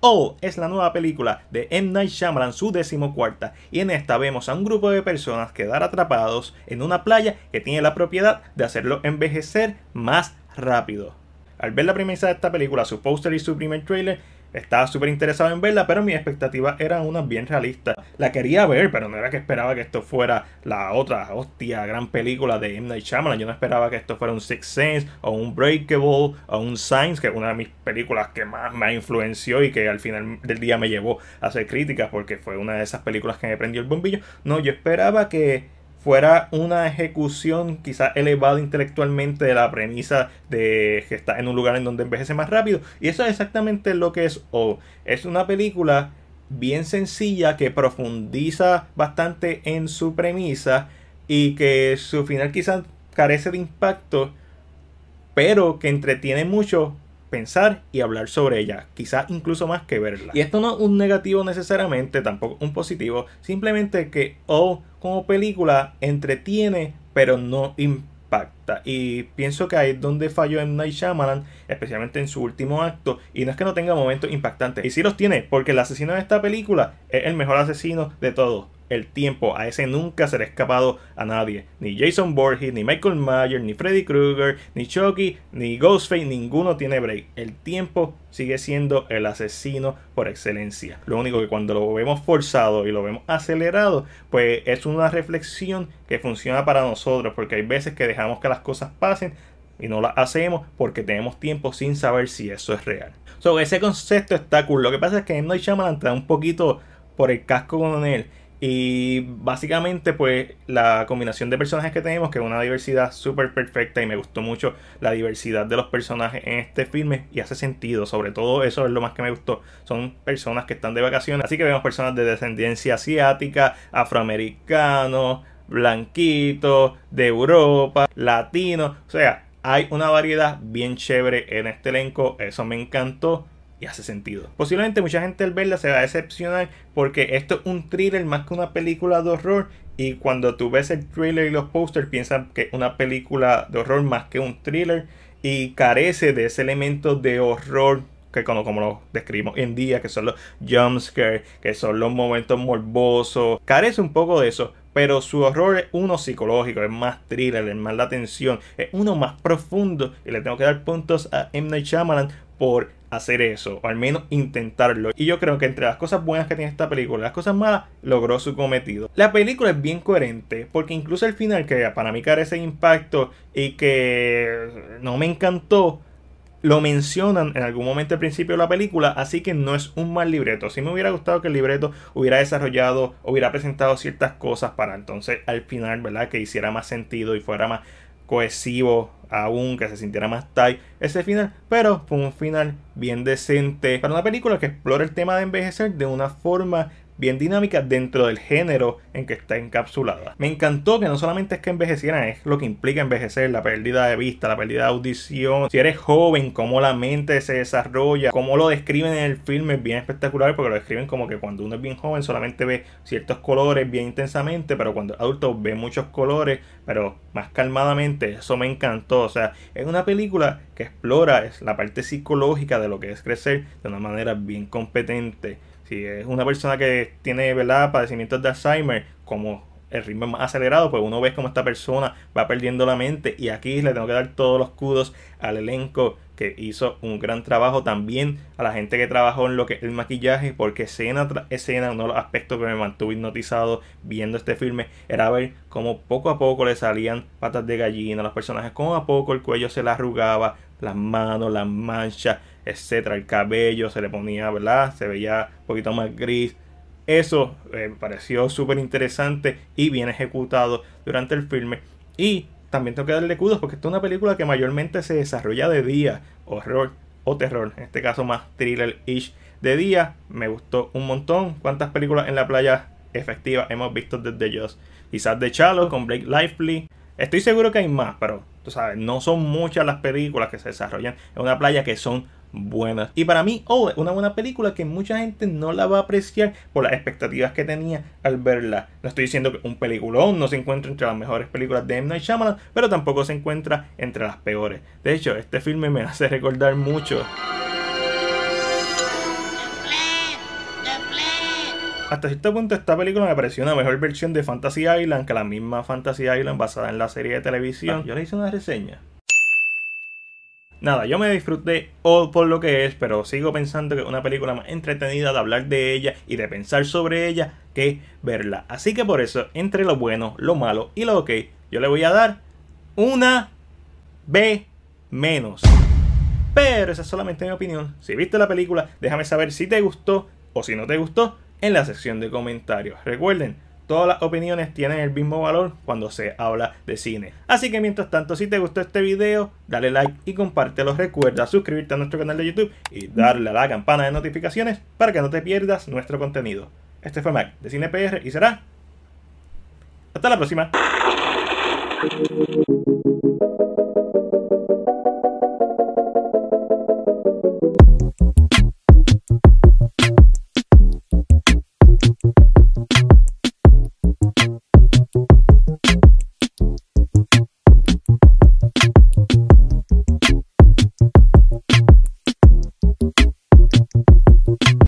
Oh es la nueva película de M. Night Shyamalan, su decimocuarta, y en esta vemos a un grupo de personas quedar atrapados en una playa que tiene la propiedad de hacerlo envejecer más rápido. Al ver la premisa de esta película, su póster y su primer trailer, estaba súper interesado en verla, pero mis expectativas eran unas bien realistas. La quería ver, pero no era que esperaba que esto fuera la otra hostia gran película de M. Night Shyamalan. Yo no esperaba que esto fuera un Six Sense o un Breakable o un Signs, que es una de mis películas que más me influenció y que al final del día me llevó a hacer críticas porque fue una de esas películas que me prendió el bombillo. No, yo esperaba que fuera una ejecución quizás elevada intelectualmente de la premisa de que está en un lugar en donde envejece más rápido. Y eso es exactamente lo que es O. Es una película bien sencilla que profundiza bastante en su premisa y que su final quizás carece de impacto, pero que entretiene mucho pensar y hablar sobre ella, quizás incluso más que verla. Y esto no es un negativo necesariamente, tampoco un positivo, simplemente que O como película entretiene, pero no impacta. Y pienso que ahí es donde falló en Night Shyamalan, especialmente en su último acto. Y no es que no tenga momentos impactantes, y sí los tiene, porque el asesino de esta película es el mejor asesino de todos el tiempo. A ese nunca se le ha escapado a nadie. Ni Jason Borges, ni Michael Myers, ni Freddy Krueger, ni Chucky, ni Ghostface, ninguno tiene break. El tiempo sigue siendo el asesino por excelencia. Lo único que cuando lo vemos forzado y lo vemos acelerado, pues es una reflexión que funciona para nosotros, porque hay veces que dejamos que las cosas pasen y no las hacemos porque tenemos tiempo sin saber si eso es real. So, ese concepto está cool. Lo que pasa es que no hay Shyamalan te un poquito por el casco con él y básicamente, pues la combinación de personajes que tenemos, que es una diversidad súper perfecta, y me gustó mucho la diversidad de los personajes en este filme, y hace sentido, sobre todo eso es lo más que me gustó. Son personas que están de vacaciones, así que vemos personas de descendencia asiática, afroamericanos, blanquitos, de Europa, latinos, o sea, hay una variedad bien chévere en este elenco, eso me encantó y hace sentido. Posiblemente mucha gente al verla se va a decepcionar porque esto es un thriller más que una película de horror y cuando tú ves el thriller y los posters piensan que es una película de horror más que un thriller y carece de ese elemento de horror que como, como lo describimos en día, que son los jumpscares, que son los momentos morbosos, carece un poco de eso, pero su horror es uno psicológico, es más thriller, es más la tensión, es uno más profundo y le tengo que dar puntos a M. Night por hacer eso, o al menos intentarlo. Y yo creo que entre las cosas buenas que tiene esta película las cosas malas, logró su cometido. La película es bien coherente, porque incluso el final, que para mí carece de impacto y que no me encantó, lo mencionan en algún momento al principio de la película, así que no es un mal libreto. Si me hubiera gustado que el libreto hubiera desarrollado, hubiera presentado ciertas cosas para entonces al final, ¿verdad? Que hiciera más sentido y fuera más cohesivo aún, que se sintiera más tight ese final, pero fue un final bien decente para una película que explora el tema de envejecer de una forma bien dinámica dentro del género en que está encapsulada. Me encantó que no solamente es que envejecieran, es lo que implica envejecer, la pérdida de vista, la pérdida de audición. Si eres joven, cómo la mente se desarrolla, cómo lo describen en el filme es bien espectacular porque lo describen como que cuando uno es bien joven solamente ve ciertos colores bien intensamente, pero cuando es adulto ve muchos colores, pero más calmadamente. Eso me encantó. O sea, es una película que explora la parte psicológica de lo que es crecer de una manera bien competente. Si es una persona que tiene ¿verdad? padecimientos de Alzheimer, como el ritmo es más acelerado, pues uno ve como esta persona va perdiendo la mente. Y aquí le tengo que dar todos los kudos al elenco que hizo un gran trabajo. También a la gente que trabajó en lo que el maquillaje, porque escena tras escena, uno de los aspectos que me mantuvo hipnotizado viendo este filme era ver cómo poco a poco le salían patas de gallina a los personajes, cómo a poco el cuello se le arrugaba, las manos, las manchas, etcétera. El cabello se le ponía, ¿verdad? Se veía un poquito más gris. Eso eh, pareció súper interesante y bien ejecutado durante el filme. Y también tengo que darle kudos porque esta es una película que mayormente se desarrolla de día, horror o terror, en este caso más thriller-ish de día. Me gustó un montón. ¿Cuántas películas en la playa efectivas hemos visto desde Just? Quizás de Chalo con Blake Lively. Estoy seguro que hay más, pero tú sabes, no son muchas las películas que se desarrollan en una playa que son buenas. Y para mí, oh, una buena película que mucha gente no la va a apreciar por las expectativas que tenía al verla. No estoy diciendo que un peliculón no se encuentra entre las mejores películas de M. Night Shyamalan, pero tampoco se encuentra entre las peores. De hecho, este filme me hace recordar mucho Hasta cierto punto esta película me pareció una mejor versión de Fantasy Island que la misma Fantasy Island basada en la serie de televisión. Yo le hice una reseña. Nada, yo me disfruté all por lo que es, pero sigo pensando que es una película más entretenida de hablar de ella y de pensar sobre ella que verla. Así que por eso, entre lo bueno, lo malo y lo ok, yo le voy a dar una B menos. Pero esa es solamente mi opinión. Si viste la película, déjame saber si te gustó o si no te gustó en la sección de comentarios. Recuerden, Todas las opiniones tienen el mismo valor cuando se habla de cine. Así que mientras tanto, si te gustó este video, dale like y compártelo. Recuerda suscribirte a nuestro canal de YouTube y darle a la campana de notificaciones para que no te pierdas nuestro contenido. Este fue Mac de CinePR y será hasta la próxima.